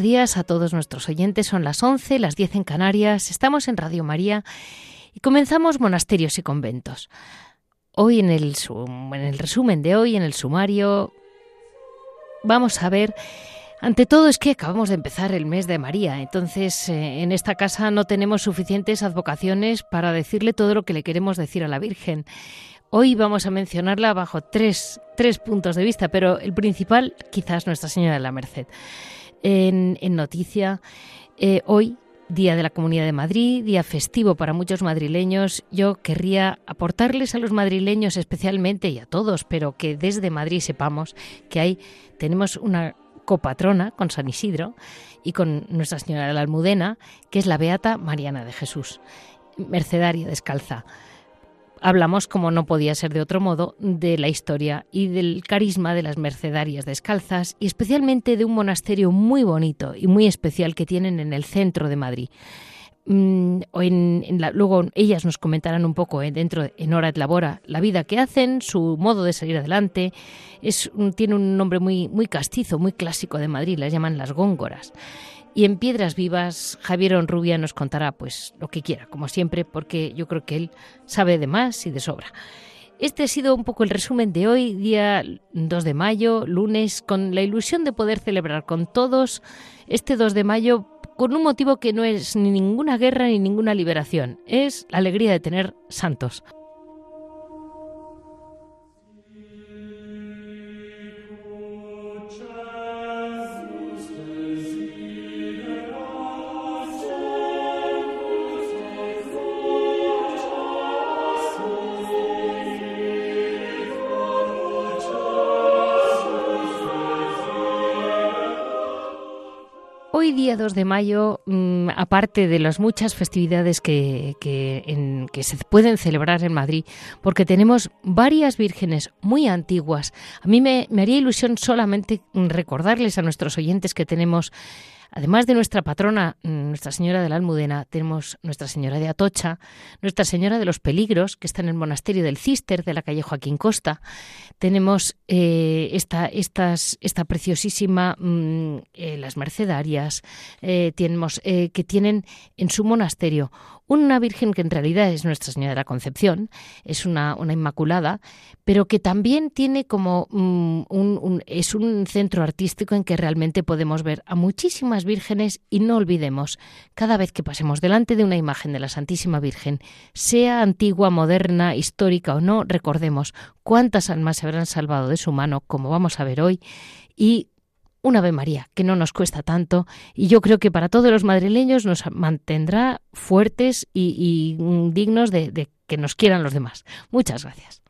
Buenos días a todos nuestros oyentes. Son las 11, las 10 en Canarias. Estamos en Radio María y comenzamos monasterios y conventos. Hoy en el, en el resumen de hoy, en el sumario, vamos a ver ante todo es que acabamos de empezar el mes de María, entonces eh, en esta casa no tenemos suficientes advocaciones para decirle todo lo que le queremos decir a la Virgen. Hoy vamos a mencionarla bajo tres, tres puntos de vista, pero el principal quizás Nuestra Señora de la Merced en, noticia. Eh, hoy, Día de la Comunidad de Madrid, día festivo para muchos madrileños, yo querría aportarles a los madrileños especialmente y a todos, pero que desde Madrid sepamos que hay, tenemos una copatrona con San Isidro y con Nuestra Señora de la Almudena, que es la Beata Mariana de Jesús, mercedaria descalza hablamos, como no podía ser de otro modo, de la historia y del carisma de las mercedarias descalzas y especialmente de un monasterio muy bonito y muy especial que tienen en el centro de Madrid. Mm, luego ellas nos comentarán un poco eh, dentro en Hora de Labora la vida que hacen, su modo de salir adelante. Tiene un nombre muy, muy castizo, muy clásico de Madrid, las llaman las góngoras. Y en Piedras Vivas, Javier Onrubia nos contará pues lo que quiera, como siempre, porque yo creo que él sabe de más y de sobra. Este ha sido un poco el resumen de hoy, día 2 de mayo, lunes, con la ilusión de poder celebrar con todos este 2 de mayo con un motivo que no es ni ninguna guerra ni ninguna liberación, es la alegría de tener santos. 2 de mayo, mm, aparte de las muchas festividades que, se pueden celebrar en Madrid, porque tenemos varias vírgenes muy antiguas, a mí me haría ilusión solamente recordarles a nuestros oyentes que tenemos Además de nuestra patrona, Nuestra Señora de la Almudena, tenemos Nuestra Señora de Atocha, Nuestra Señora de los Peligros, que está en el monasterio del Cister de la calle Joaquín Costa. Tenemos eh, esta preciosísima, mm, eh, las Mercedarias, eh, tenemos, que tienen en su monasterio una Virgen que en realidad es Nuestra Señora de la Concepción, es una, una Inmaculada, pero que también tiene como mm, un, es un centro artístico en que realmente podemos ver a muchísimas vírgenes y no olvidemos, cada vez que pasemos delante de una imagen de la Santísima Virgen, sea antigua, moderna, histórica o no, recordemos cuántas almas se habrán salvado de su mano, como vamos a ver hoy, y una Ave María, que no nos cuesta tanto y yo creo que para todos los madrileños nos mantendrá fuertes y, mm, dignos de que nos quieran los demás. Muchas gracias.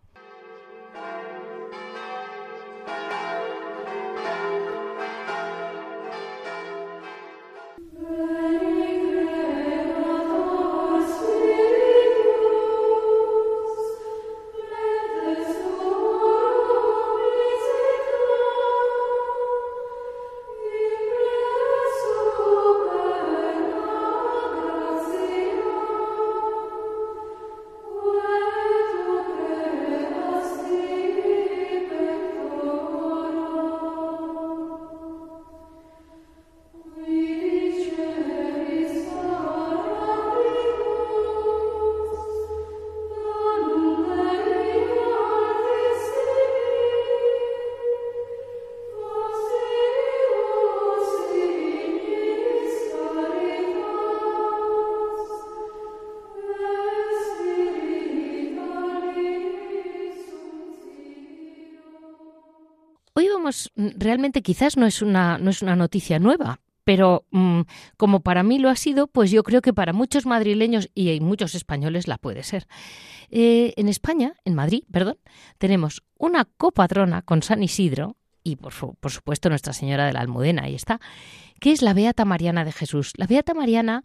Realmente quizás no es una, no es una noticia nueva, pero mm, como para mí lo ha sido, pues yo creo que para muchos madrileños y muchos españoles la puede ser. Eh, en España, en Madrid, perdón, tenemos una copatrona con San Isidro, y por, por, supuesto Nuestra Señora de la Almudena, ahí está, que es la Beata Mariana de Jesús. La Beata Mariana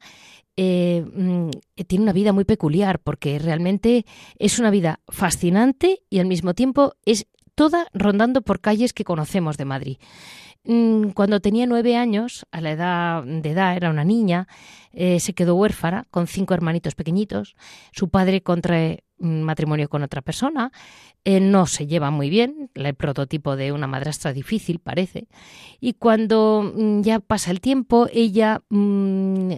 eh, mm, tiene una vida muy peculiar porque realmente es una vida fascinante y al mismo tiempo es toda rondando por calles que conocemos de Madrid. Mm, cuando tenía nueve años, a la edad de edad, era una niña, eh, se quedó huérfana con cinco hermanitos pequeñitos. Su padre contrae matrimonio con otra persona, eh, no se lleva muy bien, el prototipo de una madrastra difícil parece, y cuando mm, ya pasa el tiempo, ella, mm,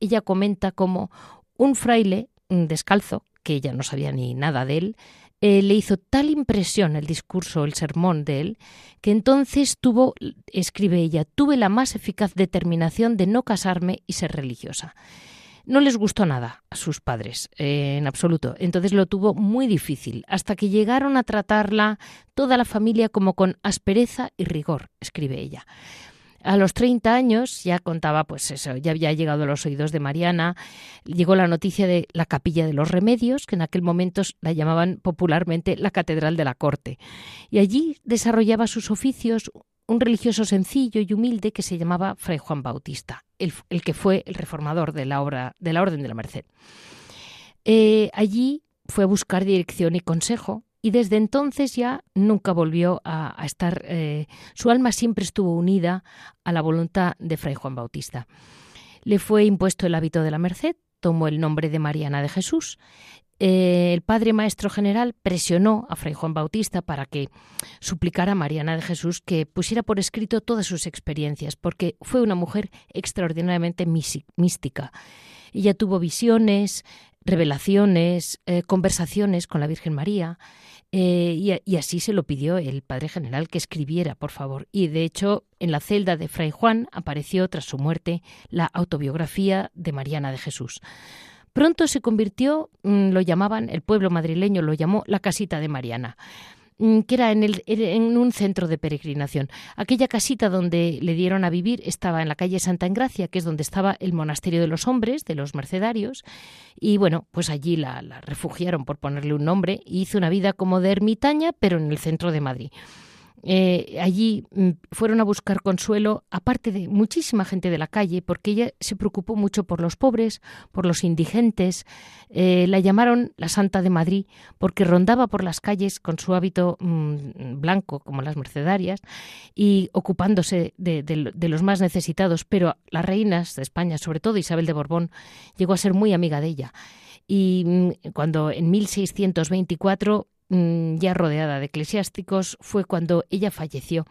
ella comenta como un fraile descalzo, que ella no sabía ni nada de él, eh, le hizo tal impresión el discurso, el sermón de él, que entonces tuvo, escribe ella, tuve la más eficaz determinación de no casarme y ser religiosa. No les gustó nada a sus padres, eh, en absoluto. Entonces lo tuvo muy difícil, hasta que llegaron a tratarla toda la familia como con aspereza y rigor, escribe ella. A los 30 años ya contaba, pues eso, ya había llegado a los oídos de Mariana, llegó la noticia de la Capilla de los Remedios, que en aquel momento la llamaban popularmente la Catedral de la Corte. Y allí desarrollaba sus oficios un religioso sencillo y humilde que se llamaba Fray Juan Bautista, el, que fue el reformador de la, obra, de la Orden de la Merced. Eh, allí fue a buscar dirección y consejo y desde entonces ya nunca volvió a, estar, eh, su alma siempre estuvo unida a la voluntad de Fray Juan Bautista. Le fue impuesto el hábito de la merced, tomó el nombre de Mariana de Jesús. Eh, el padre maestro general presionó a Fray Juan Bautista para que suplicara a Mariana de Jesús que pusiera por escrito todas sus experiencias, porque fue una mujer extraordinariamente mística. Ella tuvo visiones, revelaciones, eh, conversaciones con la Virgen María. Eh, y, así se lo pidió el padre general que escribiera, por favor. Y de hecho, en la celda de Fray Juan apareció tras su muerte la autobiografía de Mariana de Jesús. Pronto se convirtió, mm, lo llamaban, el pueblo madrileño lo llamó la casita de Mariana. Mm, que era en, el, en, un centro de peregrinación. Aquella casita donde le dieron a vivir estaba en la calle Santa Engracia, que es donde estaba el monasterio de los hombres, de los mercedarios, y bueno, pues allí la, la refugiaron por ponerle un nombre y hizo una vida como de ermitaña, pero en el centro de Madrid. Eh, allí mm, fueron a buscar consuelo, aparte de muchísima gente de la calle, porque ella se preocupó mucho por los pobres, por los indigentes. Eh, la llamaron la Santa de Madrid porque rondaba por las calles con su hábito mm, blanco, como las mercedarias, y ocupándose de, los más necesitados. Pero las reinas de España, sobre todo Isabel de Borbón, llegó a ser muy amiga de ella. Y mm, cuando en 1624 Mm, ya rodeada de eclesiásticos, fue cuando ella falleció.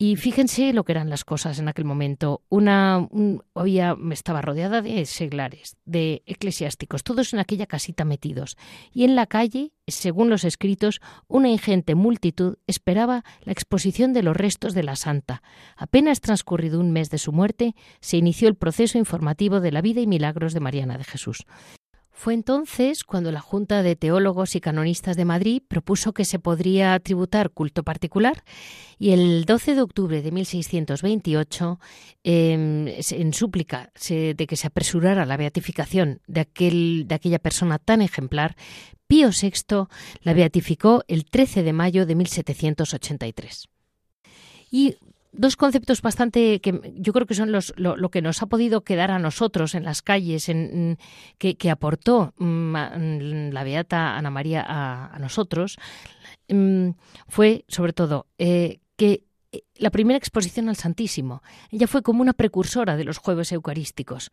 Y fíjense lo que eran las cosas en aquel momento. Una había, estaba rodeada de seglares, de eclesiásticos, todos en aquella casita metidos. Y en la calle, según los escritos, una ingente multitud esperaba la exposición de los restos de la santa. Apenas transcurrido un mes de su muerte, se inició el proceso informativo de la vida y milagros de Mariana de Jesús. Fue entonces cuando la Junta de Teólogos y Canonistas de Madrid propuso que se podría tributar culto particular y el 12 de octubre de 1628, em, en súplica de que se apresurara la beatificación de, aquel, de aquella persona tan ejemplar, Pío VI la beatificó el 13 de mayo de 1783. Y dos conceptos bastante que yo creo que son los, lo, que nos ha podido quedar a nosotros en las calles, en, que, aportó mm, mm, la beata Ana María a, nosotros, mm, fue sobre todo eh, que eh, la primera exposición al Santísimo. Ella fue como una precursora de los jueves eucarísticos.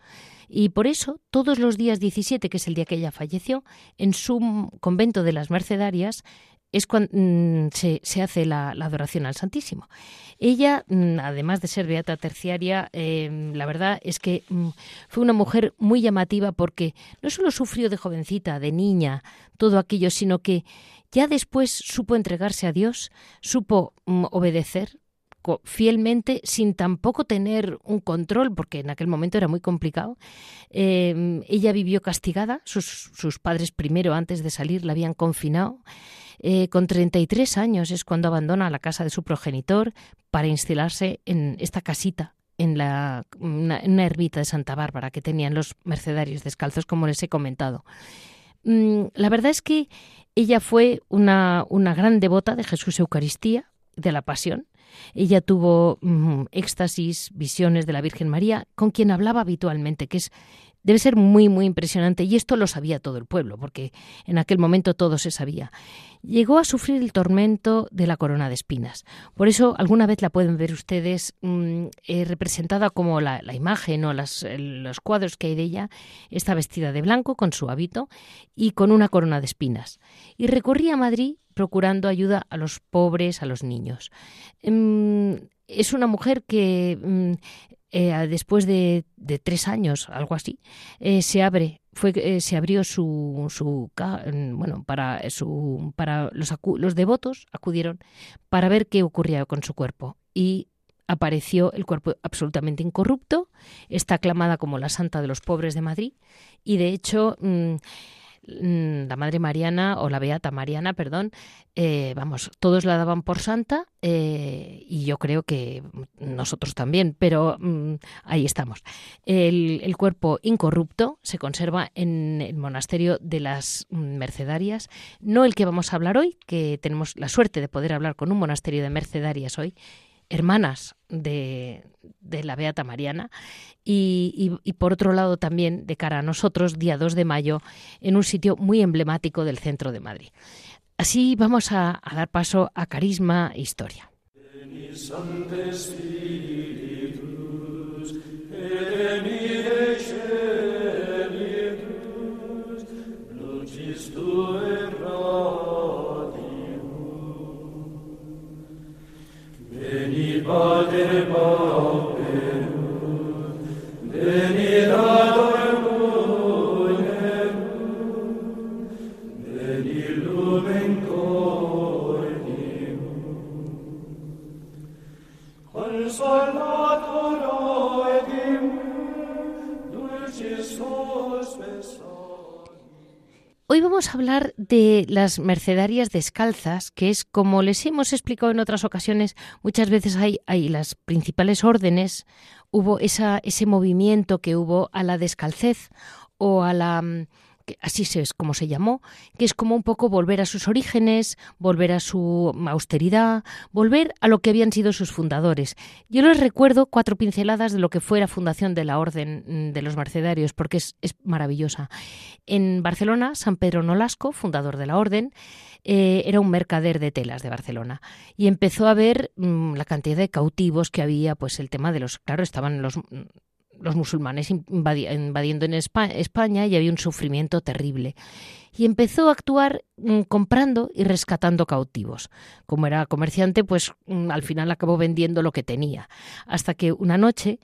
Y por eso, todos los días 17, que es el día que ella falleció, en su convento de las Mercedarias, es cuando mm, se, hace la, adoración al Santísimo. Ella, mm, además de ser beata terciaria, em, la verdad es que mm, fue una mujer muy llamativa porque no solo sufrió de jovencita, de niña, todo aquello, sino que ya después supo entregarse a Dios, supo obedecer fielmente sin tampoco tener un control, porque en aquel momento era muy complicado. Em, ella vivió castigada, sus, padres primero, antes de salir, la habían confinado. Eh, con 33 años es cuando abandona la casa de su progenitor para instalarse en esta casita en, la, una, ermita de Santa Bárbara que tenían los mercedarios descalzos, como les he comentado. Mm, la verdad es que ella fue una, una gran devota de Jesús Eucaristía, de la Pasión. Ella tuvo éxtasis, visiones de la Virgen María, con quien hablaba habitualmente, que es Debe ser muy, muy impresionante. Y esto lo sabía todo el pueblo, porque en aquel momento todo se sabía. Llegó a sufrir el tormento de la corona de espinas. Por eso alguna vez la pueden ver ustedes mm, eh, representada como la, imagen o los cuadros que hay de ella. Está vestida de blanco con su hábito y con una corona de espinas. Y recorría Madrid procurando ayuda a los pobres, a los niños. Mm, es una mujer que mm, eh, después de, tres años, algo así, eh, se abre, fue, eh, se abrió su, su mm, bueno, para su, para los, los devotos acudieron para ver qué ocurría con su cuerpo y apareció el cuerpo absolutamente incorrupto, está aclamada como la santa de los pobres de Madrid y de hecho Mm, la Madre Mariana o la Beata Mariana, perdón, eh, vamos, todos la daban por santa eh, y yo creo que nosotros también, pero mm, ahí estamos. El, cuerpo incorrupto se conserva en el monasterio de las Mercedarias, no el que vamos a hablar hoy, que tenemos la suerte de poder hablar con un monasterio de Mercedarias hoy, hermanas de, la Beata Mariana y, por otro lado también de cara a nosotros, día 2 de mayo, en un sitio muy emblemático del centro de Madrid. Así vamos a, dar paso a Carisma e Historia. Las mercedarias descalzas, que es como les hemos explicado en otras ocasiones, muchas veces hay, hay las principales órdenes, hubo esa, ese movimiento que hubo a la descalcez o a la así es como se llamó, que es como un poco volver a sus orígenes, volver a su austeridad, volver a lo que habían sido sus fundadores. Yo les recuerdo cuatro pinceladas de lo que fue la fundación de la Orden mm, de los Mercedarios, porque es, maravillosa. En Barcelona, San Pedro Nolasco, fundador de la Orden, eh, era un mercader de telas de Barcelona y empezó a ver mm, la cantidad de cautivos que había, pues el tema de los, claro, estaban los los musulmanes invadiendo en España y había un sufrimiento terrible. Y empezó a actuar mm, comprando y rescatando cautivos. Como era comerciante, pues mm, al final acabó vendiendo lo que tenía. Hasta que una noche,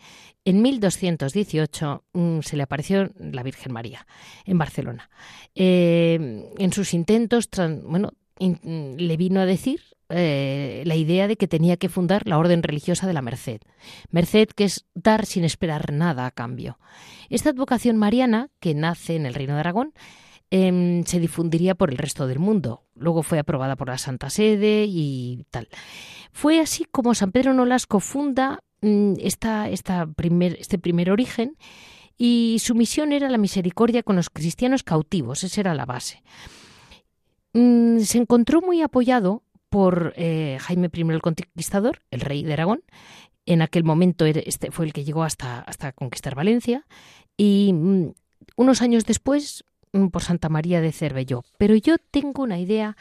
en 1218, mm, se le apareció la Virgen María en Barcelona. Eh, en sus intentos, bueno, le vino a decir eh, la idea de que tenía que fundar la orden religiosa de la Merced. Merced que es dar sin esperar nada a cambio. Esta advocación mariana, que nace en el Reino de Aragón, em, se difundiría por el resto del mundo. Luego fue aprobada por la Santa Sede y tal. Fue así como San Pedro Nolasco funda mm, esta, este primer origen y su misión era la misericordia con los cristianos cautivos, esa era la base. Mm, se encontró muy apoyado por eh, Jaime I el Conquistador, el rey de Aragón. En aquel momento este fue el que llegó hasta, conquistar Valencia y mm, unos años después mm, por Santa María de Cervelló. Pero yo tengo una idea,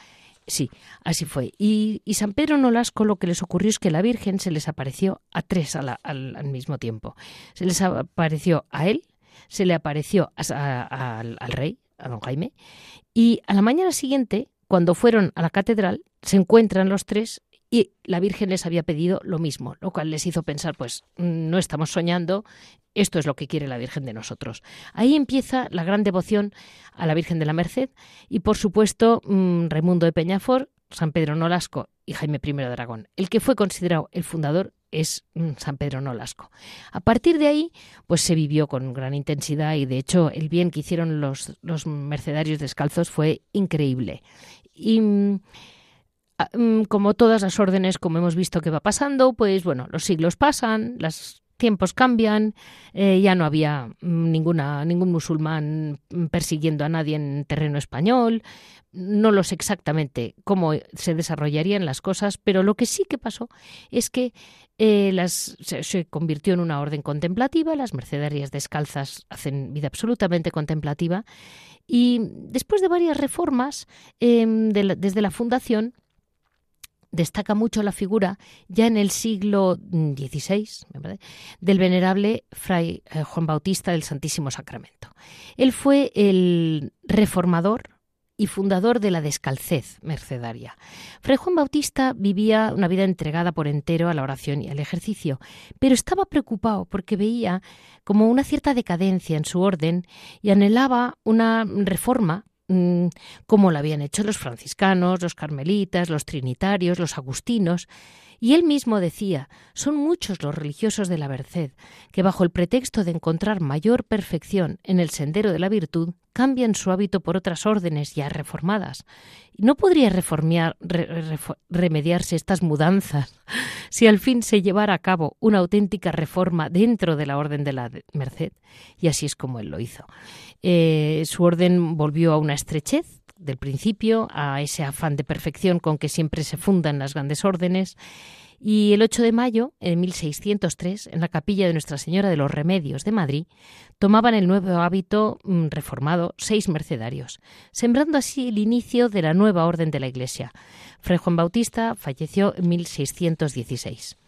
sí, así fue. Y, San Pedro Nolasco lo que les ocurrió es que la Virgen se les apareció a tres al, al, mismo tiempo. Se les apareció a él, se le apareció al rey, a don Jaime, y a la mañana siguiente cuando fueron a la catedral, se encuentran los tres y la Virgen les había pedido lo mismo, lo cual les hizo pensar, pues no estamos soñando, esto es lo que quiere la Virgen de nosotros. Ahí empieza la gran devoción a la Virgen de la Merced y, por supuesto, mm, Raimundo de Peñafort, San Pedro Nolasco y Jaime I de Aragón. El que fue considerado el fundador es mm, San Pedro Nolasco. A partir de ahí, pues se vivió con gran intensidad y de hecho el bien que hicieron los, los mercedarios descalzos fue increíble. Y mm, mm, como todas las órdenes, como hemos visto que va pasando, pues bueno, los siglos pasan, las tiempos cambian, eh, ya no había mm, ningún musulmán persiguiendo a nadie en terreno español. No lo sé exactamente cómo se desarrollarían las cosas, pero lo que sí que pasó es que eh, se, convirtió en una orden contemplativa, las mercedarias descalzas hacen vida absolutamente contemplativa y después de varias reformas em, desde la fundación, destaca mucho la figura ya en el siglo XVI del venerable fray eh, Juan Bautista del Santísimo Sacramento. Él fue el reformador y fundador de la descalcez mercedaria. Fray Juan Bautista vivía una vida entregada por entero a la oración y al ejercicio, pero estaba preocupado porque veía como una cierta decadencia en su orden y anhelaba una reforma Mm, como lo habían hecho los franciscanos, los carmelitas, los trinitarios, los agustinos, y él mismo decía, son muchos los religiosos de la Merced, que bajo el pretexto de encontrar mayor perfección en el sendero de la virtud, cambian su hábito por otras órdenes ya reformadas. ¿No podría remediarse estas mudanzas si al fin se llevara a cabo una auténtica reforma dentro de la orden de la Merced? Y así es como él lo hizo. Eh, su orden volvió a una estrechez del principio, a ese afán de perfección con que siempre se fundan las grandes órdenes. Y el 8 de mayo, en 1603, en la capilla de Nuestra Señora de los Remedios de Madrid, tomaban el nuevo hábito mm, reformado seis mercedarios, sembrando así el inicio de la nueva orden de la Iglesia. Fray Juan Bautista falleció en 1616.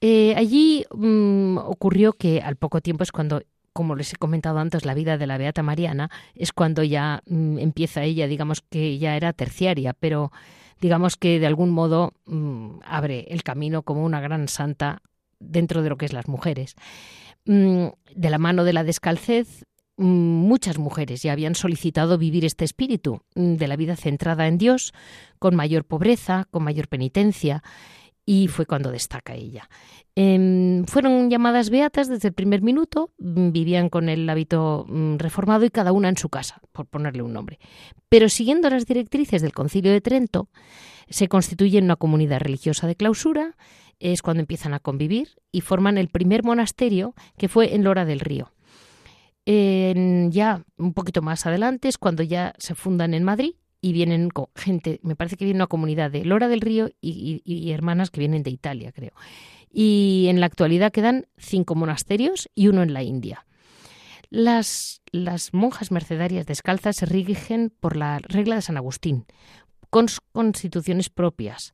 Eh, allí mm, ocurrió que al poco tiempo es cuando como les he comentado antes, la vida de la Beata Mariana es cuando ya mm, empieza ella, digamos que ya era terciaria, pero digamos que de algún modo mm, abre el camino como una gran santa dentro de lo que es las mujeres. Mm, de la mano de la descalcez, muchas mujeres ya habían solicitado vivir este espíritu de la vida centrada en Dios, con mayor pobreza, con mayor penitencia, y fue cuando destaca ella. Em, fueron llamadas beatas desde el primer minuto, mm, vivían con el hábito mm, reformado y cada una en su casa, por ponerle un nombre. Pero siguiendo las directrices del Concilio de Trento, se constituyen una comunidad religiosa de clausura, es cuando empiezan a convivir y forman el primer monasterio que fue en Lora del Río. ya un poquito más adelante es cuando ya se fundan en Madrid y vienen con gente, me parece que viene una comunidad de Lora del Río y hermanas que vienen de Italia, creo y en la actualidad quedan cinco monasterios y uno en la India. Las, las monjas mercedarias descalzas se rigen por la regla de San Agustín, con constituciones propias,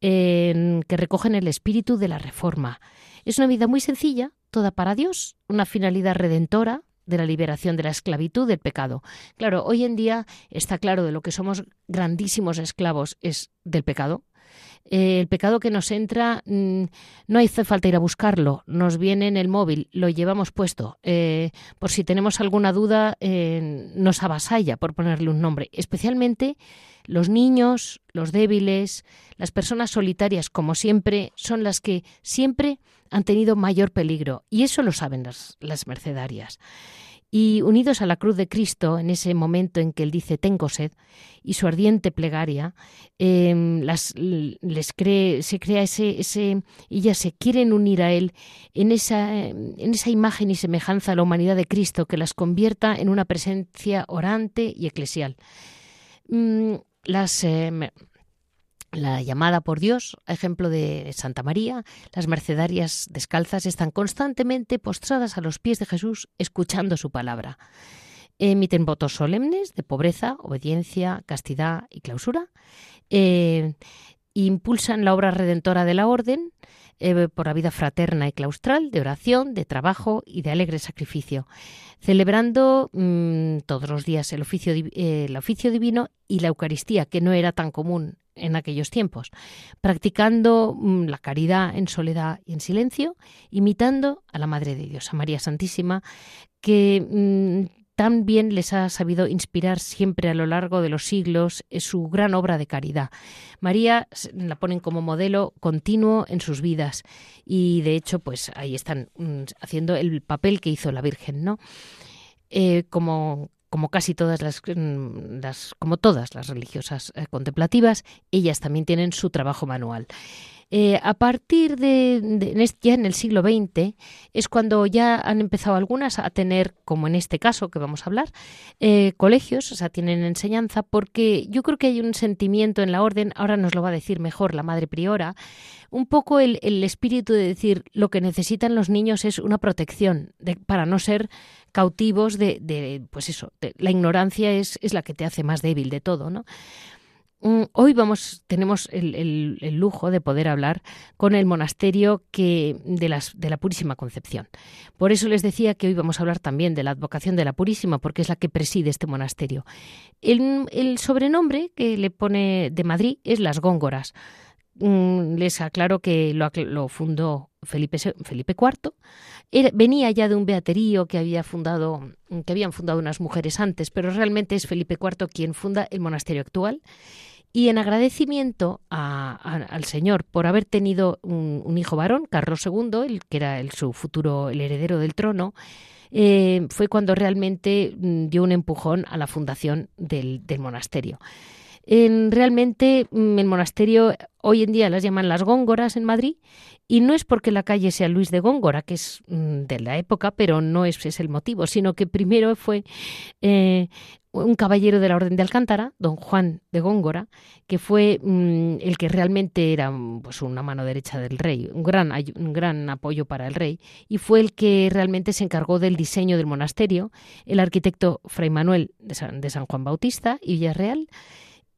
que recogen el espíritu de la reforma. Es una vida muy sencilla, toda para Dios, una finalidad redentora de la liberación de la esclavitud del pecado. Claro, hoy en día está claro de lo que somos grandísimos esclavos es del pecado, eh, el pecado que nos entra mm, no hace falta ir a buscarlo, nos viene en el móvil, lo llevamos puesto. Eh, por si tenemos alguna duda, eh, nos avasalla, por ponerle un nombre. Especialmente los niños, los débiles, las personas solitarias, como siempre, son las que siempre han tenido mayor peligro. Y eso lo saben las, las mercedarias y unidos a la cruz de Cristo en ese momento en que él dice tengo sed y su ardiente plegaria em, las, les cree, se crea ese, ese ellas se quieren unir a él en esa, en esa imagen y semejanza a la humanidad de Cristo que las convierta en una presencia orante y eclesial. Mm, las em, la llamada por Dios, ejemplo de Santa María, las mercedarias descalzas están constantemente postradas a los pies de Jesús escuchando su palabra. Emiten votos solemnes de pobreza, obediencia, castidad y clausura. Eh, impulsan la obra redentora de la orden eh, por la vida fraterna y claustral, de oración, de trabajo y de alegre sacrificio, celebrando mm, todos los días eh, el oficio divino y la Eucaristía, que no era tan común en aquellos tiempos, practicando mm, la caridad en soledad y en silencio, imitando a la Madre de Dios, a María Santísima, que mm, tan bien les ha sabido inspirar siempre a lo largo de los siglos su gran obra de caridad. María la ponen como modelo continuo en sus vidas y de hecho pues ahí están mm, haciendo el papel que hizo la Virgen, ¿no? Eh, como como casi todas las, mm, como todas las religiosas eh, contemplativas, ellas también tienen su trabajo manual. Eh, a partir de, ya en el siglo XX es cuando ya han empezado algunas a tener, como en este caso que vamos a hablar, eh, colegios, o sea, tienen enseñanza, porque yo creo que hay un sentimiento en la orden, ahora nos lo va a decir mejor la madre priora, un poco el, espíritu de decir lo que necesitan los niños es una protección para no ser cautivos de, de pues eso, la ignorancia es, es la que te hace más débil de todo, ¿no? Mm, hoy vamos, tenemos el, lujo de poder hablar con el monasterio que, de, las, de, la Purísima Concepción. Por eso les decía que hoy vamos a hablar también de la advocación de la Purísima, porque es la que preside este monasterio. El, sobrenombre que le pone de Madrid es Las Góngoras. Mm, les aclaro que lo, fundó Felipe, Felipe IV. venía ya de un beaterío que había fundado, que habían fundado unas mujeres antes, pero realmente es Felipe IV quien funda el monasterio actual y en agradecimiento al Señor por haber tenido un, hijo varón, Carlos II, el que era su futuro el heredero del trono, eh, fue cuando realmente mm, dio un empujón a la fundación del, monasterio. Realmente mm, el monasterio hoy en día las llaman las Góngoras en Madrid y no es porque la calle sea Luis de Góngora, que es mm, de la época, pero no es, es el motivo, sino que primero fue eh, un caballero de la Orden de Alcántara, don Juan de Góngora, que fue mm, el que realmente era pues, una mano derecha del rey, un gran, un gran apoyo para el rey, y fue el que realmente se encargó del diseño del monasterio, el arquitecto Fray Manuel de San, Juan Bautista y Villarreal.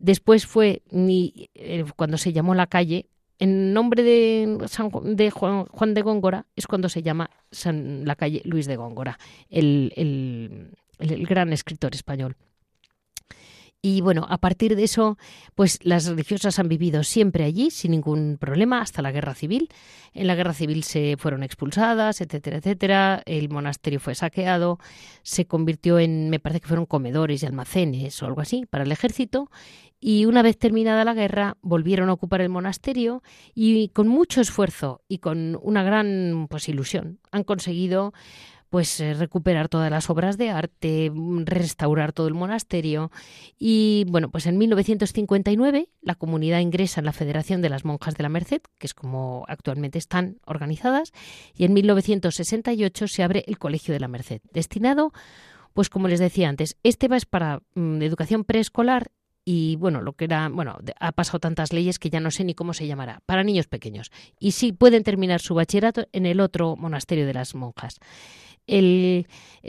Después fue, eh, cuando se llamó la calle, en nombre de, de Juan, de Góngora, es cuando se llama la calle Luis de Góngora, el, el, gran escritor español. Y bueno, a partir de eso, pues las religiosas han vivido siempre allí sin ningún problema hasta la guerra civil. En la guerra civil se fueron expulsadas, etcétera, etcétera. El monasterio fue saqueado, se convirtió en, me parece que fueron comedores y almacenes o algo así para el ejército. Y una vez terminada la guerra, volvieron a ocupar el monasterio y con mucho esfuerzo y con una gran pues, ilusión han conseguido pues eh, recuperar todas las obras de arte, mm, restaurar todo el monasterio y bueno, pues en 1959 la comunidad ingresa en la Federación de las Monjas de la Merced, que es como actualmente están organizadas, y en 1968 se abre el Colegio de la Merced, destinado pues como les decía antes, este va es para mm, educación preescolar y bueno, lo que era, bueno, ha pasado tantas leyes que ya no sé ni cómo se llamará, para niños pequeños. Y sí pueden terminar su bachillerato en el otro monasterio de las monjas. El,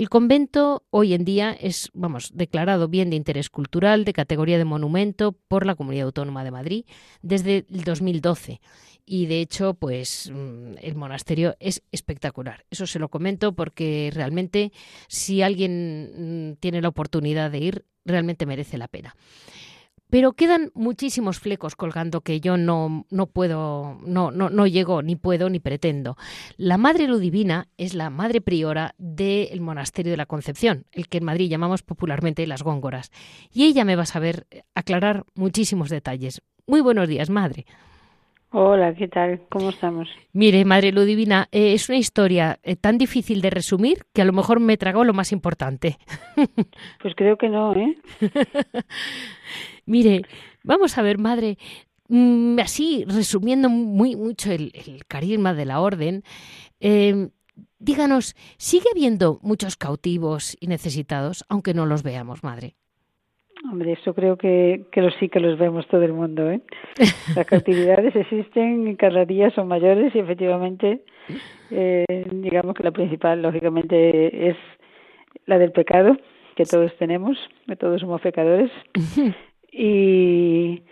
convento hoy en día es, vamos, declarado bien de interés cultural, de categoría de monumento por la Comunidad Autónoma de Madrid desde el 2012 y de hecho pues mm, el monasterio es espectacular. Eso se lo comento porque realmente si alguien mm, tiene la oportunidad de ir realmente merece la pena. Pero quedan muchísimos flecos colgando que yo no, no puedo, no, no, no llego, ni puedo, ni pretendo. La Madre Ludivina es la madre priora del Monasterio de la Concepción, el que en Madrid llamamos popularmente las Góngoras. Y ella me va a saber aclarar muchísimos detalles. Muy buenos días, madre. Hola, ¿qué tal? ¿Cómo estamos? Mire, Madre Ludivina, eh, es una historia eh, tan difícil de resumir que a lo mejor me trago lo más importante. Pues creo que no, ¿eh? Mire, vamos a ver, madre, mm, así resumiendo muy mucho el, carisma de la orden, em, díganos, ¿sigue habiendo muchos cautivos y necesitados, aunque no los veamos, madre? Hombre, eso creo que, que sí que los vemos todo el mundo. ¿eh? Las cautividades existen, cada día son mayores y efectivamente, eh, digamos que la principal, lógicamente, es la del pecado, que todos tenemos, que todos somos pecadores. y,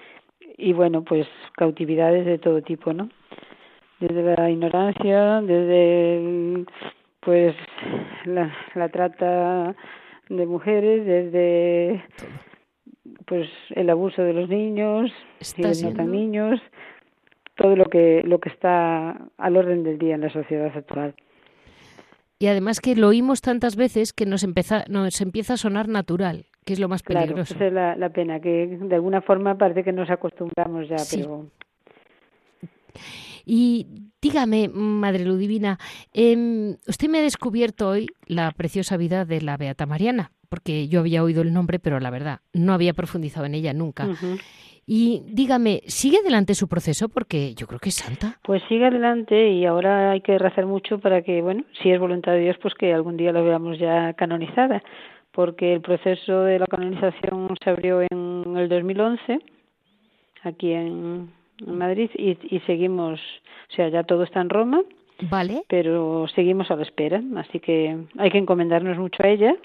y bueno, pues cautividades de todo tipo, ¿no? Desde la ignorancia, desde pues la, la trata de mujeres, desde pues el abuso de los niños, si no niños, todo lo que lo que está al orden del día en la sociedad actual. Y además que lo oímos tantas veces que nos empieza, nos empieza a sonar natural que es lo más peligroso. Claro, esa es la, pena, que de alguna forma parece que nos acostumbramos ya, pero... Y dígame, Madre Ludivina, eh, usted me ha descubierto hoy la preciosa vida de la Beata Mariana, porque yo había oído el nombre, pero la verdad, no había profundizado en ella nunca. Y dígame, ¿sigue adelante su proceso? Porque yo creo que es santa. Pues sigue adelante y ahora hay que rezar mucho para que, bueno, si es voluntad de Dios, pues que algún día la veamos ya canonizada, porque el proceso de la canonización se abrió en el 2011 aquí en, Madrid y, y seguimos, o sea, ya todo está en Roma. Vale. Pero seguimos a la espera, así que hay que encomendarnos mucho a ella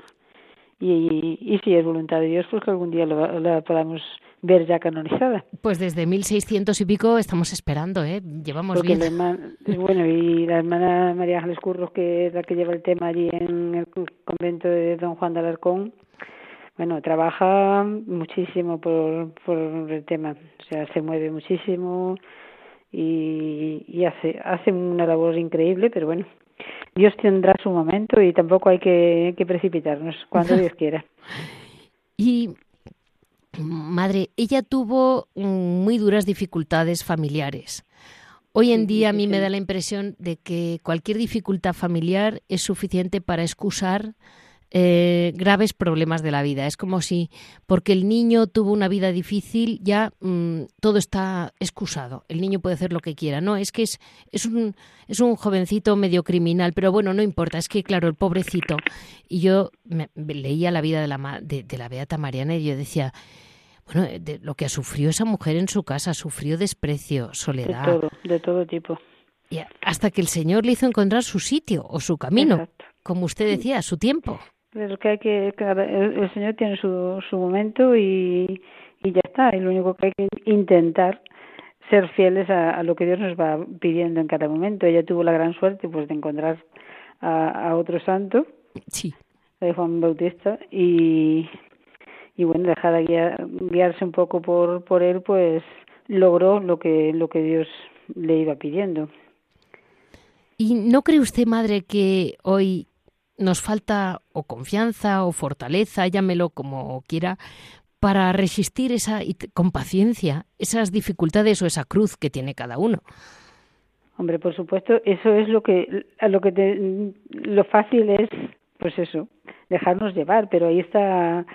y, y si es voluntad de Dios, pues que algún día la podamos ver ya canonizada. Pues desde 1600 y pico estamos esperando, ¿eh? Llevamos Porque bien. bueno, y la hermana María Ángeles Curros, que es la que lleva el tema allí en el convento de Don Juan de Alarcón, bueno, trabaja muchísimo por, por el tema, o sea, se mueve muchísimo y, y hace, hace una labor increíble, pero bueno, Dios tendrá su momento y tampoco hay que, que precipitarnos cuando Dios quiera. Y Madre, ella tuvo muy duras dificultades familiares. Hoy en día a mí me da la impresión de que cualquier dificultad familiar es suficiente para excusar eh, graves problemas de la vida. Es como si, porque el niño tuvo una vida difícil, ya mm, todo está excusado. El niño puede hacer lo que quiera. No, es que es, es, un, es un jovencito medio criminal, pero bueno, no importa. Es que, claro, el pobrecito. Y yo leía la vida de la, de, de la Beata Mariana y yo decía, bueno, eh, de lo que sufrió esa mujer en su casa, sufrió desprecio, soledad. De todo, de todo tipo. Y hasta que el Señor le hizo encontrar su sitio o su camino, como usted decía, su tiempo. Pero que hay que, el, Señor tiene su, su momento y, y ya está. Y lo único que hay que intentar ser fieles a, lo que Dios nos va pidiendo en cada momento. Ella tuvo la gran suerte pues de encontrar a, a otro santo, sí. de Juan Bautista, y, y bueno, dejada guiar, guiarse un poco por, por él, pues logró lo que, lo que Dios le iba pidiendo. ¿Y no cree usted, madre, que hoy nos falta o confianza o fortaleza, llámelo como quiera, para resistir esa con paciencia esas dificultades o esa cruz que tiene cada uno? Hombre, por supuesto, eso es lo que a lo que te, lo fácil es pues eso, dejarnos llevar, pero ahí está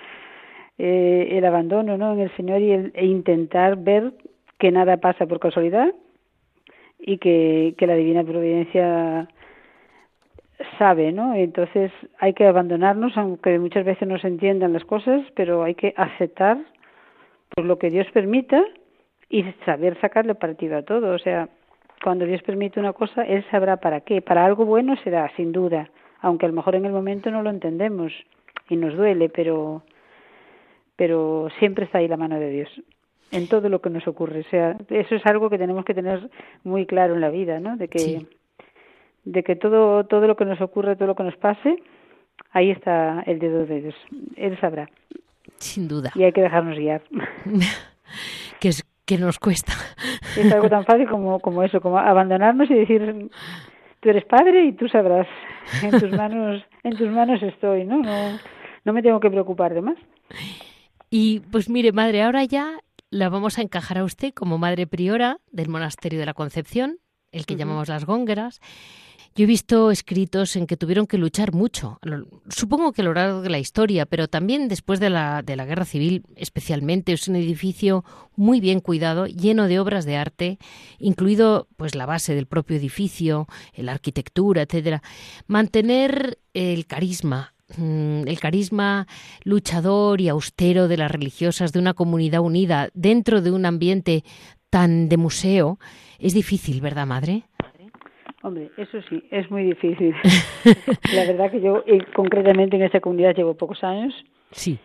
eh, el abandono ¿no? en el Señor y el, e intentar ver que nada pasa por casualidad y que, la divina providencia sabe, ¿no? Entonces hay que abandonarnos, aunque muchas veces no se entiendan las cosas, pero hay que aceptar por lo que Dios permita y saber sacarle partido a todo. O sea, cuando Dios permite una cosa, Él sabrá para qué. Para algo bueno será, sin duda, aunque a lo mejor en el momento no lo entendemos y nos duele, pero pero siempre está ahí la mano de Dios en todo lo que nos ocurre. O sea, eso es algo que tenemos que tener muy claro en la vida, ¿no? De que, de que todo, todo lo que nos ocurre, todo lo que nos pase, ahí está el dedo de Dios. Él sabrá. Sin duda. Y hay que dejarnos guiar. que, es, que nos cuesta. Es algo tan fácil como, como eso, como abandonarnos y decir, tú eres padre y tú sabrás. En tus manos, en tus manos estoy, ¿no? No, no me tengo que preocupar de más. Y pues mire, madre, ahora ya la vamos a encajar a usted como madre priora del Monasterio de la Concepción, el que llamamos las Góngeras. Yo he visto escritos en que tuvieron que luchar mucho, supongo que a lo largo de la historia, pero también después de la, de la Guerra Civil especialmente. Es un edificio muy bien cuidado, lleno de obras de arte, incluido pues la base del propio edificio, la arquitectura, etcétera. Mantener el carisma, el carisma luchador y austero de las religiosas de una comunidad unida dentro de un ambiente tan de museo es difícil, ¿verdad, madre? Hombre, eso sí, es muy difícil. la verdad que yo eh, concretamente en esta comunidad llevo pocos años. Sí.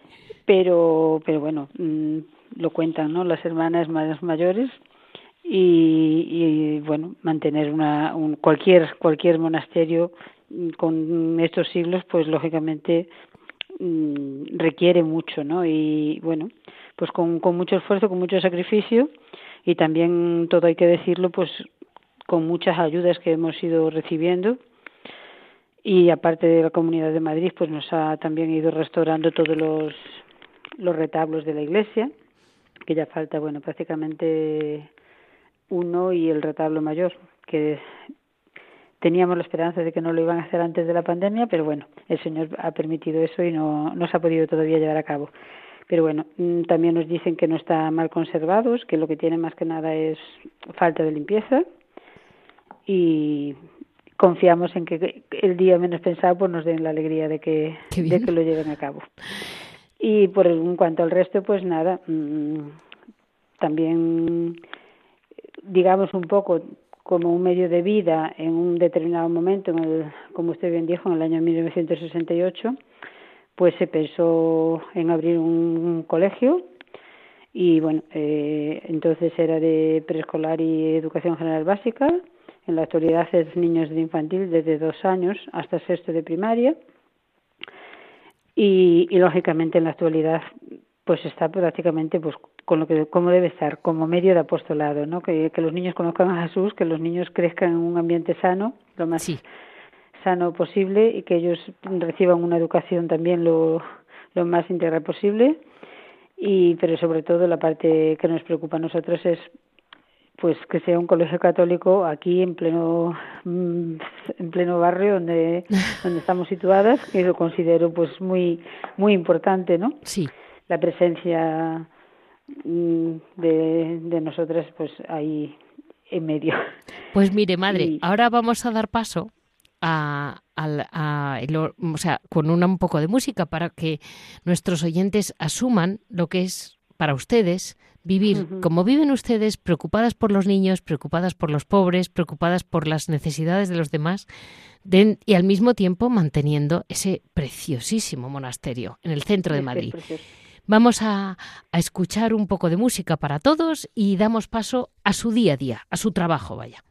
Pero, pero bueno, mm, lo cuentan, ¿no? Las hermanas más mayores y, y bueno, mantener una un, cualquier cualquier monasterio con estos siglos, pues lógicamente mm, requiere mucho, ¿no? Y bueno, pues con, con mucho esfuerzo, con mucho sacrificio y también todo hay que decirlo, pues con muchas ayudas que hemos ido recibiendo y aparte de la Comunidad de Madrid, pues nos ha también ido restaurando todos los los retablos de la iglesia, que ya falta, bueno, prácticamente uno y el retablo mayor, que teníamos la esperanza de que no lo iban a hacer antes de la pandemia, pero bueno, el Señor ha permitido eso y no, no se ha podido todavía llevar a cabo. Pero bueno, mm, también nos dicen que no está mal conservados, que lo que tienen más que nada es falta de limpieza y confiamos en que el día menos pensado pues nos den la alegría de que, de que lo lleven a cabo. Y por en cuanto al resto, pues nada, mm, también digamos un poco como un medio de vida en un determinado momento, en el, como usted bien dijo, en el año 1968, pues se pensó en abrir un, colegio y bueno, eh, entonces era de preescolar y educación general básica. En la actualidad es niños de infantil desde dos años hasta sexto de primaria. Y, y lógicamente en la actualidad pues está prácticamente pues con lo que como debe estar como medio de apostolado no que, que los niños conozcan a Jesús que los niños crezcan en un ambiente sano lo más sano posible y que ellos reciban una educación también lo, lo más integral posible. Y pero sobre todo la parte que nos preocupa a nosotros es pues que sea un colegio católico aquí en pleno mm, en pleno barrio donde donde estamos situadas que lo considero pues muy muy importante no sí la presencia mm, de, de nosotras pues ahí en medio. Pues mire madre ahora vamos a dar paso a, a, o sea, con una, un poco de música para que nuestros oyentes asuman lo que es para ustedes vivir como viven ustedes, preocupadas por los niños, preocupadas por los pobres, preocupadas por las necesidades de los demás, y al mismo tiempo manteniendo ese preciosísimo monasterio en el centro de Madrid. Vamos a, a escuchar un poco de música para todos y damos paso a su día a día, a su trabajo, vaya.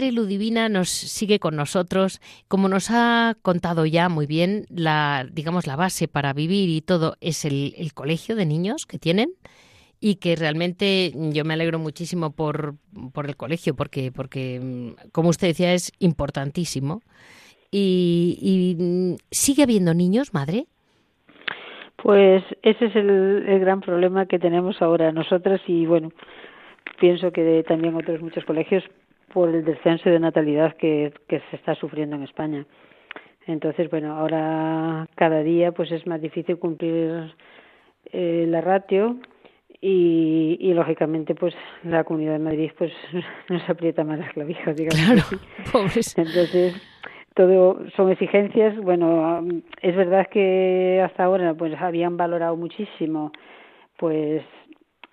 Madre Ludivina nos sigue con nosotros, como nos ha contado ya muy bien, la digamos la base para vivir y todo es el, colegio de niños que tienen y que realmente yo me alegro muchísimo por, por el colegio porque porque mm, como usted decía es importantísimo y, mm, sigue habiendo niños, madre. Pues ese es el, el gran problema que tenemos ahora nosotras y bueno pienso que también otros muchos colegios por el descenso de natalidad que, que se está sufriendo en España. Entonces, bueno, ahora cada día pues es más difícil cumplir eh, la ratio y, y lógicamente pues la Comunidad de Madrid pues nos aprieta más las clavijas, digamos. Claro, pobres. Entonces, todo son exigencias. Bueno, es verdad que hasta ahora pues habían valorado muchísimo pues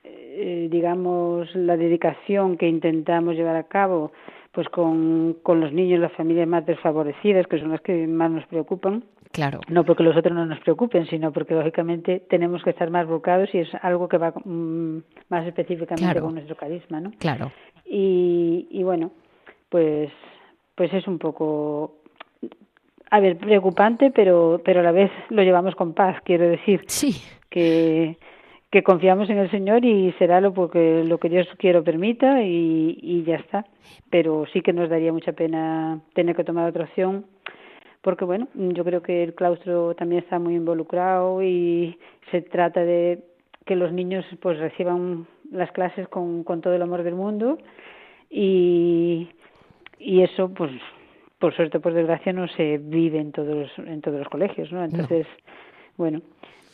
eh, digamos, la dedicación que intentamos llevar a cabo pues con, con los niños, las familias más desfavorecidas, que son las que más nos preocupan. Claro. No porque los otros no nos preocupen, sino porque lógicamente tenemos que estar más volcados y es algo que va mm, más específicamente con nuestro carisma, ¿no? Claro. Y, y bueno, pues, pues es un poco a ver, preocupante, pero, pero a la vez lo llevamos con paz, quiero decir. Sí. Que, que confiamos en el Señor y será lo porque lo que Dios quiero permita y, y ya está. Pero sí que nos daría mucha pena tener que tomar otra opción porque bueno, yo creo que el claustro también está muy involucrado y se trata de que los niños pues reciban las clases con, con todo el amor del mundo y, y eso pues por suerte por desgracia no se vive en todos en todos los colegios, ¿no? Entonces bueno,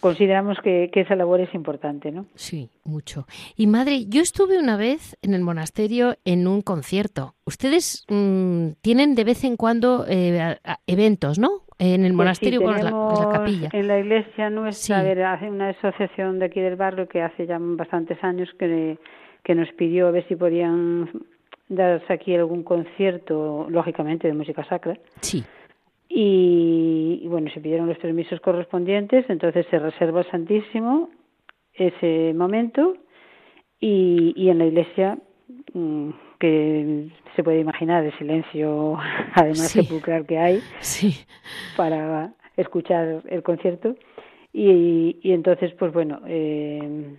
consideramos que, esa labor es importante, ¿no? Sí, mucho. Y madre, yo estuve una vez en el monasterio en un concierto. Ustedes mm, tienen de vez en cuando eh, eventos, ¿no? En el pues monasterio, sí, la, la, capilla. En la iglesia nuestra, hace una asociación de aquí del barrio que hace ya bastantes años que, que nos pidió a ver si podían darse aquí algún concierto, lógicamente de música sacra. Sí y, bueno, se pidieron los permisos correspondientes, entonces se reserva el Santísimo ese momento y, y en la iglesia mm, que se puede imaginar el silencio además sepulcral que hay para escuchar el concierto. Y, y entonces pues bueno eh,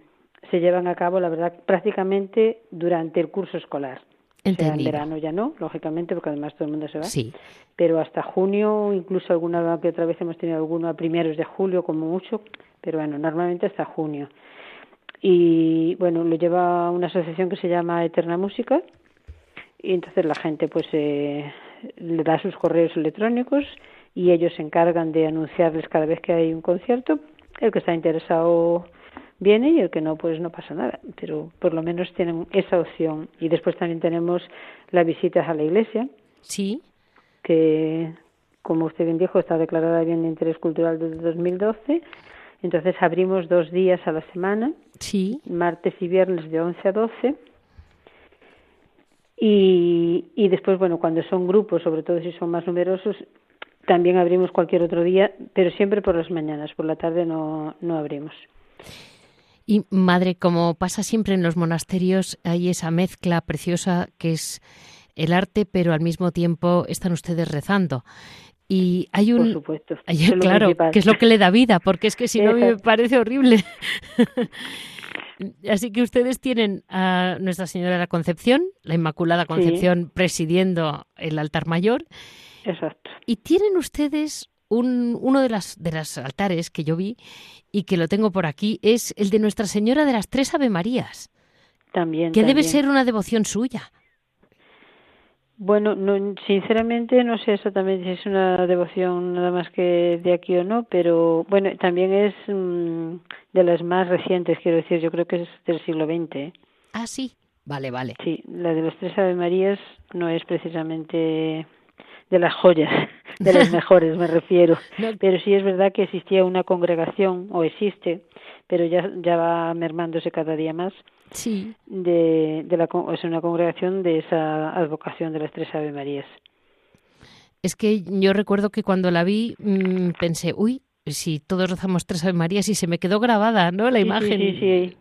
se llevan a cabo la verdad prácticamente durante el curso escolar en verano ya no, lógicamente, porque además todo el mundo se va. Sí. Pero hasta junio, incluso alguna que otra vez hemos tenido alguno a primeros de julio, como mucho, pero bueno, normalmente hasta junio. Y bueno, lo lleva una asociación que se llama Eterna Música, y entonces la gente pues eh, le da sus correos electrónicos y ellos se encargan de anunciarles cada vez que hay un concierto. El que está interesado viene y el que no, pues no pasa nada. Pero por lo menos tienen esa opción. Y después también tenemos las visitas a la iglesia. Sí. Que, como usted bien dijo, está declarada bien de interés cultural desde 2012. Entonces abrimos dos días a la semana. Sí. Martes y viernes de 11 a 12. Y, y después, bueno, cuando son grupos, sobre todo si son más numerosos, también abrimos cualquier otro día, pero siempre por las mañanas, por la tarde no, no abrimos. Y madre, como pasa siempre en los monasterios, hay esa mezcla preciosa que es el arte, pero al mismo tiempo están ustedes rezando. Y hay un. Por supuesto. claro, que es lo que le da vida, porque es que si no me parece horrible. Así que ustedes tienen a Nuestra Señora de la Concepción, la Inmaculada Concepción, presidiendo el altar mayor. Exacto. Y tienen ustedes un, uno de los de las altares que yo vi y que lo tengo por aquí es el de Nuestra Señora de las Tres Ave Marías. También. Que debe ser una devoción suya. Bueno, no, sinceramente no sé exactamente si es una devoción nada más que de aquí o no, pero bueno, también es mm, de las más recientes, quiero decir, yo creo que es del siglo XX. ¿eh? Ah, sí, vale, vale. Sí, la de las tres Ave Marías no es precisamente de las joyas, de las mejores me refiero. Pero sí es verdad que existía una congregación, o existe, pero ya, ya va mermándose cada día más. Sí. De, de la, es una congregación de esa advocación de las tres Ave Marías. Es que yo recuerdo que cuando la vi mm, pensé, uy, si todos rezamos tres Ave Marías y se me quedó grabada, ¿no? La imagen. Sí, sí,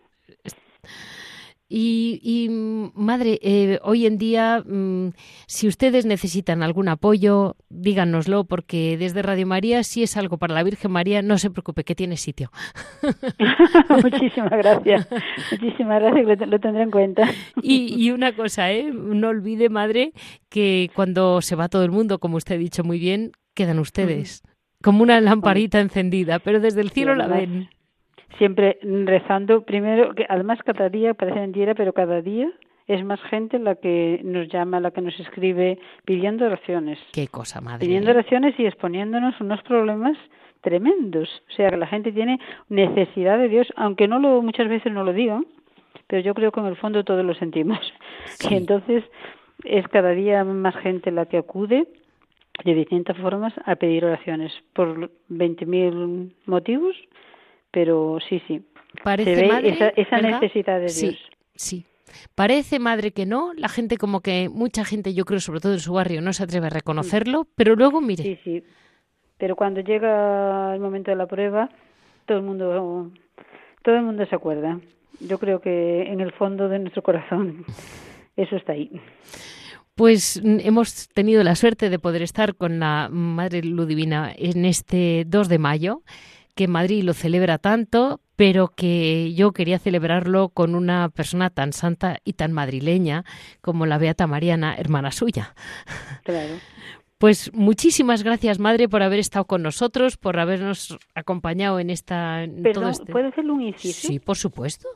y, mm, madre, eh, hoy en día, mm, si ustedes necesitan algún apoyo, díganoslo, porque desde Radio María, si es algo para la Virgen María, no se preocupe, que tiene sitio. Muchísimas gracias. Muchísimas gracias, lo, tendré en cuenta. Y, una cosa, ¿eh? no olvide, madre, que cuando se va todo el mundo, como usted ha dicho muy bien, quedan ustedes. Como una lamparita encendida, pero desde el cielo la ven siempre rezando primero que además cada día parece mentira pero cada día es más gente la que nos llama la que nos escribe pidiendo oraciones. Qué cosa madre pidiendo oraciones y exponiéndonos unos problemas tremendos. O sea que la gente tiene necesidad de Dios aunque no lo muchas veces no lo digan pero yo creo que en el fondo todos lo sentimos. Y entonces es cada día más gente la que acude de distintas formas a pedir oraciones por 20.000 motivos pero sí, sí. Parece Se ve madre, esa, necesidad de Dios. Sí, sí. Parece madre que no, la gente como que mucha gente, yo creo, sobre todo en su barrio, no se atreve a reconocerlo, pero luego mire. Sí, sí. Pero cuando llega el momento de la prueba, todo el mundo todo el mundo se acuerda. Yo creo que en el fondo de nuestro corazón eso está ahí. Pues mm, hemos tenido la suerte de poder estar con la Madre Ludivina en este 2 de mayo que Madrid lo celebra tanto, pero que yo quería celebrarlo con una persona tan santa y tan madrileña como la Beata Mariana, hermana suya. Claro. Pues muchísimas gracias, madre, por haber estado con nosotros, por habernos acompañado en esta. En todo este... ¿Puedo hacerle un inciso? Sí, por supuesto.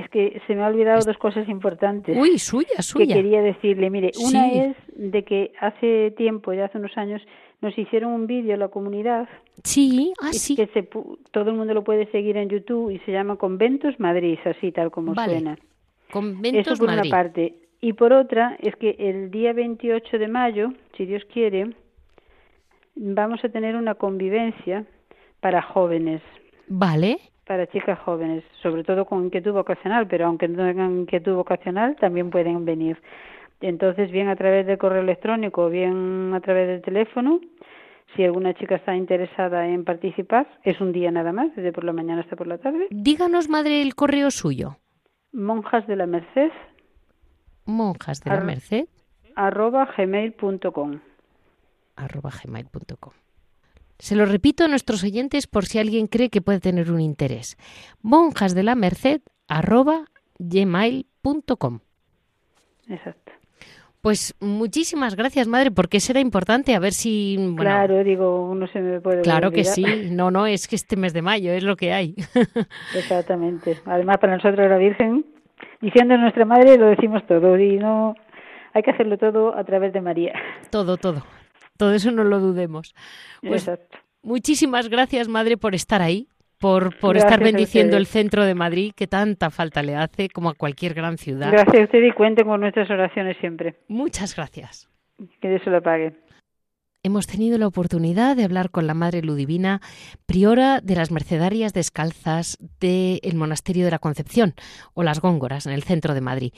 es que se me ha olvidado dos cosas importantes. Uy, suya, suya. Que quería decirle, mire, una es de que hace tiempo, ya hace unos años, nos hicieron un vídeo en la comunidad. Sí, ah, sí. Que se, todo el mundo lo puede seguir en YouTube y se llama Conventos Madrid, así tal como suena. Conventos Eso por Madrid. una parte. Y por otra, es que el día 28 de mayo, si Dios quiere, vamos a tener una convivencia para jóvenes. Vale. Para chicas jóvenes, sobre todo con inquietud vocacional, pero aunque no tengan inquietud vocacional, también pueden venir. Entonces, bien a través del correo electrónico, bien a través del teléfono, si alguna chica está interesada en participar, es un día nada más, desde por la mañana hasta por la tarde. Díganos, madre, el correo suyo. Monjas de la Merced. Monjas de la Merced. Arroba gmail.com. Arroba gmail.com. Se lo repito a nuestros oyentes por si alguien cree que puede tener un interés. Monjas de la Merced arroba gmail.com. Exacto. Pues muchísimas gracias, madre, porque será importante a ver si. Bueno, claro, digo, uno se me puede. Claro olvidar. que sí. No, no, es que este mes de mayo es lo que hay. Exactamente. Además, para nosotros la Virgen, diciendo nuestra madre, lo decimos todo y no. Hay que hacerlo todo a través de María. Todo, todo. Todo eso no lo dudemos. Pues Exacto. muchísimas gracias, madre, por estar ahí, por, por estar bendiciendo el centro de Madrid, que tanta falta le hace, como a cualquier gran ciudad. Gracias a usted y cuente con nuestras oraciones siempre. Muchas gracias. Que Dios se lo pague. Hemos tenido la oportunidad de hablar con la Madre Ludivina, priora de las Mercedarias Descalzas del Monasterio de la Concepción, o las Góngoras, en el centro de Madrid.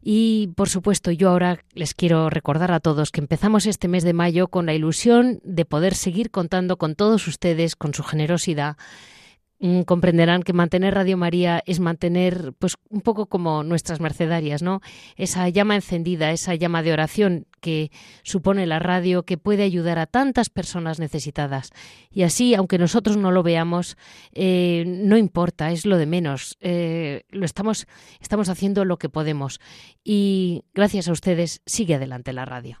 Y, por supuesto, yo ahora les quiero recordar a todos que empezamos este mes de mayo con la ilusión de poder seguir contando con todos ustedes, con su generosidad, comprenderán que mantener Radio María es mantener, pues, un poco como nuestras mercedarias, ¿no? Esa llama encendida, esa llama de oración que supone la radio, que puede ayudar a tantas personas necesitadas. Y así, aunque nosotros no lo veamos, eh, no importa, es lo de menos. Eh, lo estamos, estamos haciendo lo que podemos. Y gracias a ustedes, sigue adelante la radio.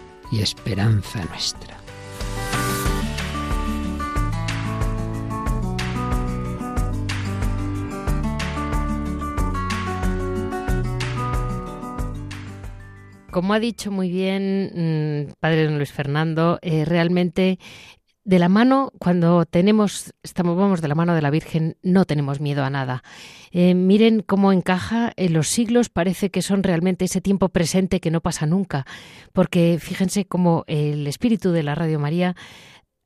y esperanza nuestra. Como ha dicho muy bien mmm, Padre Luis Fernando, eh, realmente de la mano, cuando tenemos, estamos, vamos de la mano de la Virgen, no tenemos miedo a nada. Eh, miren cómo encaja en los siglos, parece que son realmente ese tiempo presente que no pasa nunca, porque fíjense cómo el espíritu de la Radio María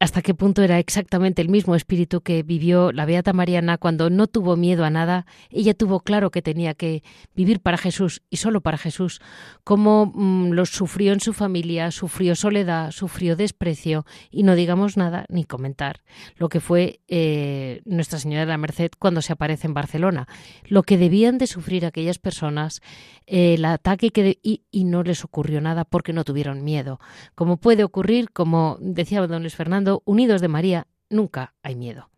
hasta qué punto era exactamente el mismo espíritu que vivió la Beata Mariana cuando no tuvo miedo a nada. Ella tuvo claro que tenía que vivir para Jesús y solo para Jesús, como mm, lo sufrió en su familia, sufrió soledad, sufrió desprecio y no digamos nada ni comentar lo que fue eh, Nuestra Señora de la Merced cuando se aparece en Barcelona. Lo que debían de sufrir aquellas personas, eh, el ataque que y, y no les ocurrió nada porque no tuvieron miedo. Como puede ocurrir, como decía don Luis Fernando, unidos de María, nunca hay miedo.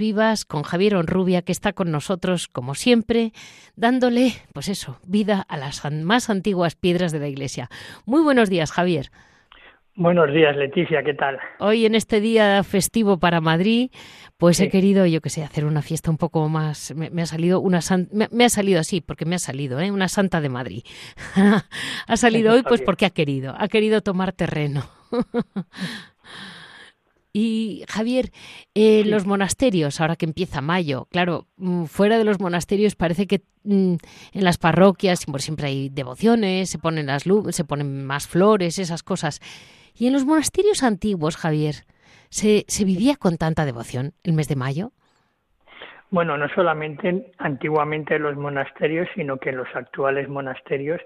Vivas con Javier Onrubia, que está con nosotros, como siempre, dándole, pues eso, vida a las más antiguas piedras de la Iglesia. Muy buenos días, Javier. Buenos días, Leticia, ¿qué tal? Hoy en este día festivo para Madrid, pues he querido, yo que sé, hacer una fiesta un poco más. Me, ha salido una me, ha salido así, porque me ha salido, ¿eh? Una santa de Madrid. ha salido hoy, pues porque ha querido, ha querido tomar terreno. Y Javier, eh, los monasterios, ahora que empieza mayo, claro, mm, fuera de los monasterios parece que mm, en las parroquias siempre hay devociones, se ponen las se ponen más flores, esas cosas. Y en los monasterios antiguos, Javier, ¿se, ¿se vivía con tanta devoción el mes de mayo? Bueno, no solamente antiguamente en los monasterios, sino que en los actuales monasterios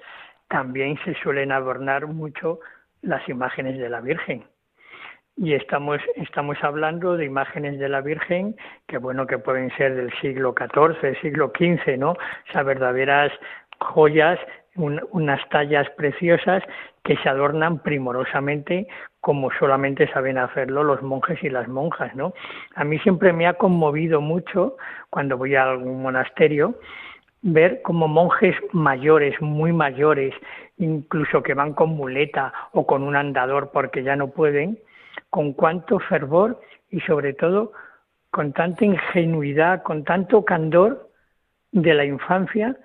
también se suelen adornar mucho las imágenes de la Virgen y estamos, estamos hablando de imágenes de la Virgen que bueno que pueden ser del siglo XIV, siglo XV, ¿no? O verdaderas joyas, unas tallas preciosas que se adornan primorosamente como solamente saben hacerlo los monjes y las monjas, ¿no? A mí siempre me ha conmovido mucho cuando voy a algún monasterio ver como monjes mayores, muy mayores, incluso que van con muleta o con un andador porque ya no pueden, con cuánto fervor y sobre todo con tanta ingenuidad, con tanto candor de la infancia,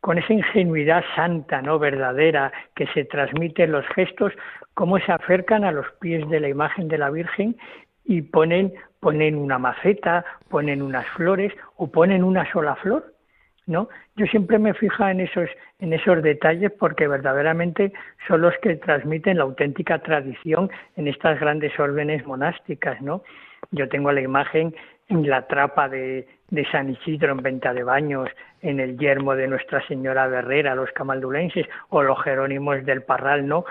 con esa ingenuidad santa, no verdadera, que se transmite en los gestos, cómo se acercan a los pies de la imagen de la Virgen y ponen, ponen una maceta, ponen unas flores o ponen una sola flor ¿no? Yo siempre me fijo en esos, en esos detalles porque verdaderamente son los que transmiten la auténtica tradición en estas grandes órdenes monásticas, ¿no? Yo tengo la imagen en la trapa de, de San Isidro en Venta de Baños, en el yermo de Nuestra Señora de Herrera, los camaldulenses, o los jerónimos del Parral, ¿no?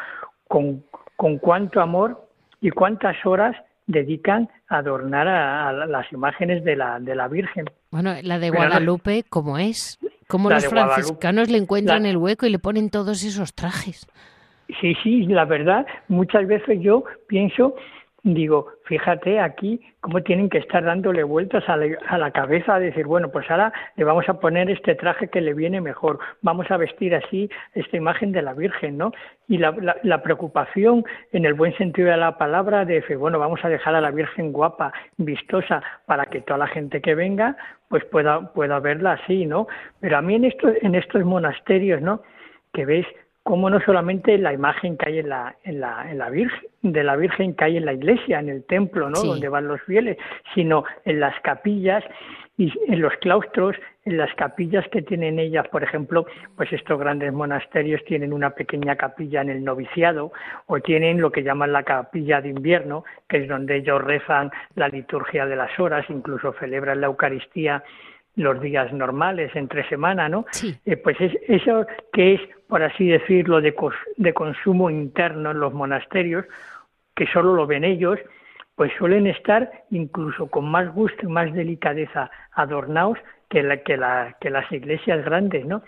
Con, con cuánto amor y cuántas horas dedican a adornar a, las imágenes de la, de la Virgen. Bueno, la de Guadalupe, ¿cómo es? ¿Cómo los franciscanos le encuentran el hueco y le ponen todos esos trajes? Sí, sí, la verdad, muchas veces yo pienso digo, fíjate aquí cómo tienen que estar dándole vueltas a la, cabeza a decir, bueno, pues ahora le vamos a poner este traje que le viene mejor, vamos a vestir así esta imagen de la Virgen, ¿no? Y la, la, preocupación, en el buen sentido de la palabra, de bueno, vamos a dejar a la Virgen guapa, vistosa, para que toda la gente que venga, pues pueda, pueda verla así, ¿no? Pero a mí en, en estos monasterios, ¿no? Que ves como no solamente la imagen que hay en la, en la, en la Virgen, de la Virgen que hay en la iglesia, en el templo, ¿no? Donde van los fieles, sino en las capillas y en los claustros, en las capillas que tienen ellas, por ejemplo, pues estos grandes monasterios tienen una pequeña capilla en el noviciado o tienen lo que llaman la capilla de invierno, que es donde ellos rezan la liturgia de las horas, incluso celebran la Eucaristía los días normales entre semana, ¿no? Sí. Eh, pues es, eso que es, por así decirlo, de, de consumo interno en los monasterios, que solo lo ven ellos, pues suelen estar incluso con más gusto y más delicadeza adornados que, la, que, la, que las iglesias grandes, ¿no?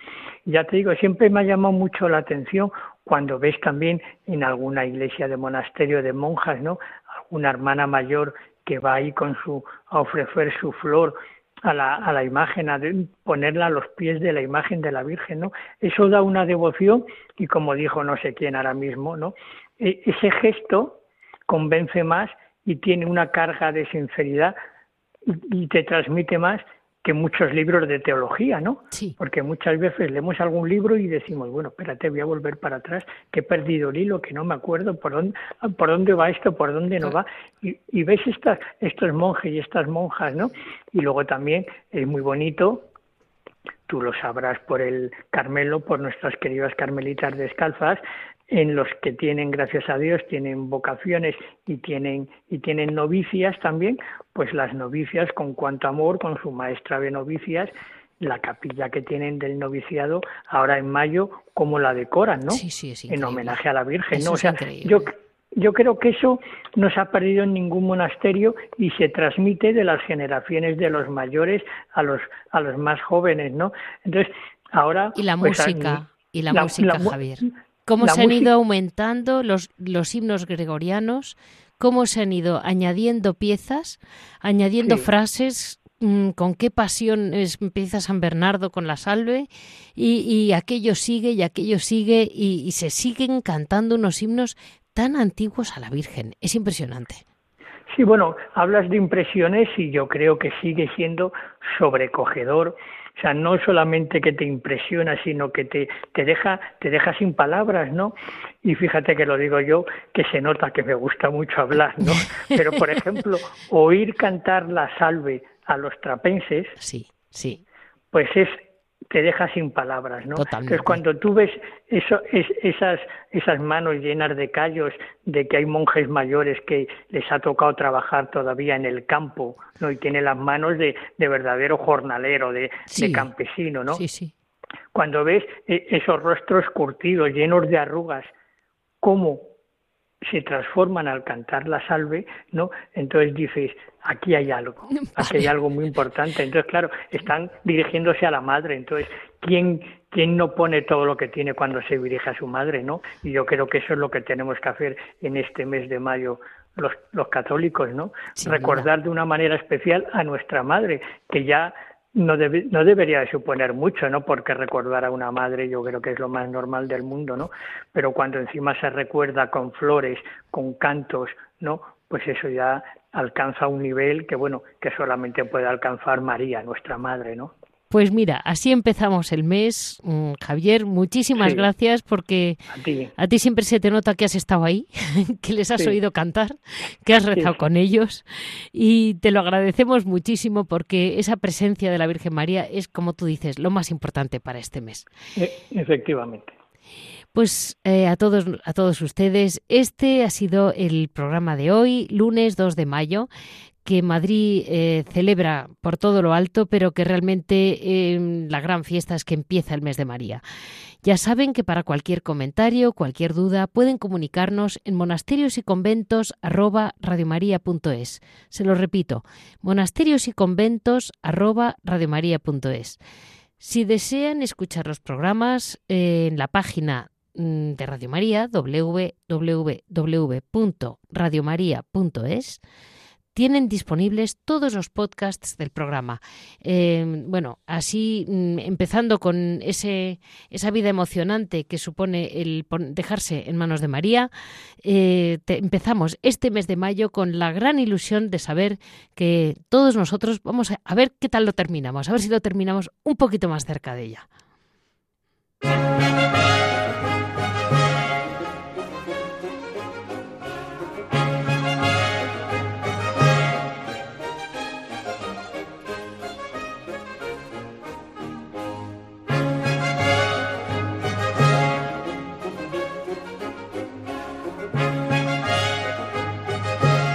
Ya te digo, siempre me ha llamado mucho la atención cuando ves también en alguna iglesia de monasterio de monjas, ¿no? Alguna hermana mayor que va ahí con su a ofrecer su flor a la, a la imagen, a ponerla a los pies de la imagen de la Virgen, ¿no? Eso da una devoción y como dijo no sé quién ahora mismo, ¿no? E, ese gesto convence más y tiene una carga de sinceridad y te transmite más que muchos libros de teología, ¿no? Sí. Porque muchas veces leemos algún libro y decimos, bueno, espérate, voy a volver para atrás, que he perdido el hilo, que no me acuerdo por dónde, por dónde va esto, por dónde no va. Y, y ves estas, estos monjes y estas monjas, ¿no? Y luego también es muy bonito, tú lo sabrás por el Carmelo, por nuestras queridas carmelitas descalzas, en los que tienen, gracias a Dios, tienen vocaciones y tienen, y tienen novicias también, pues las novicias con cuanto amor, con su maestra de novicias, la capilla que tienen del noviciado ahora en mayo, como la decoran, ¿no? Sí, sí, en homenaje a la Virgen, ¿no? o sea, yo, yo creo que eso no se ha perdido en ningún monasterio y se transmite de las generaciones de los mayores a los a los más jóvenes, ¿no? Entonces, ahora y la pues, música y la, música, Javier cómo se han ido aumentando los, los himnos gregorianos, cómo se han ido añadiendo piezas, añadiendo frases, mm, con qué pasión empieza San Bernardo con la salve, y, aquello sigue y aquello sigue, y, se siguen cantando unos himnos tan antiguos a la Virgen. Es impresionante. Sí, bueno, hablas de impresiones y yo creo que sigue siendo sobrecogedor o sea, no solamente que te impresiona, sino que te, te, deja, te deja sin palabras, ¿no? Y fíjate que lo digo yo, que se nota que me gusta mucho hablar, ¿no? Pero, por ejemplo, oír cantar la salve a los trapenses, sí, sí. pues es te deja sin palabras, ¿no? Totalmente. Entonces cuando tú ves eso, es, esas, esas manos llenas de callos, de que hay monjes mayores que les ha tocado trabajar todavía en el campo, ¿no? Y tiene las manos de, de verdadero jornalero, de, de campesino, ¿no? Sí, sí. Cuando ves e, esos rostros curtidos, llenos de arrugas, cómo se transforman al cantar la salve, ¿no? Entonces dices, aquí hay algo, aquí hay algo muy importante. Entonces, claro, están dirigiéndose a la madre. Entonces, ¿quién, quién no pone todo lo que tiene cuando se dirige a su madre, no? Y yo creo que eso es lo que tenemos que hacer en este mes de mayo los, los católicos, ¿no? Recordar de una manera especial a nuestra madre, que ya no, no debería de suponer mucho, ¿no? Porque recordar a una madre yo creo que es lo más normal del mundo, ¿no? Pero cuando encima se recuerda con flores, con cantos, ¿no? Pues eso ya alcanza un nivel que, bueno, que solamente puede alcanzar María, nuestra madre, ¿no? Pues mira, así empezamos el mes. Mm, Javier, muchísimas gracias porque a ti. siempre se te nota que has estado ahí, que les has oído cantar, que has rezado con ellos y te lo agradecemos muchísimo porque esa presencia de la Virgen María es, como tú dices, lo más importante para este mes. E, efectivamente. Pues eh, a todos a todos ustedes, este ha sido el programa de hoy, lunes 2 de mayo que Madrid eh, celebra por todo lo alto, pero que realmente em, la gran fiesta es que empieza el mes de María. Ya saben que para cualquier comentario, cualquier duda, pueden comunicarnos en monasterios y conventos Se lo repito, monasterios y conventos Si desean escuchar los programas eh, en la página de Radio María, www.radiomaria.es, tienen disponibles todos los podcasts del programa. Eh, bueno, así mm, empezando con ese, esa vida emocionante que supone el dejarse en manos de María, eh, empezamos este mes de mayo con la gran ilusión de saber que todos nosotros vamos a ver qué tal lo terminamos, a ver si lo terminamos un poquito más cerca de ella.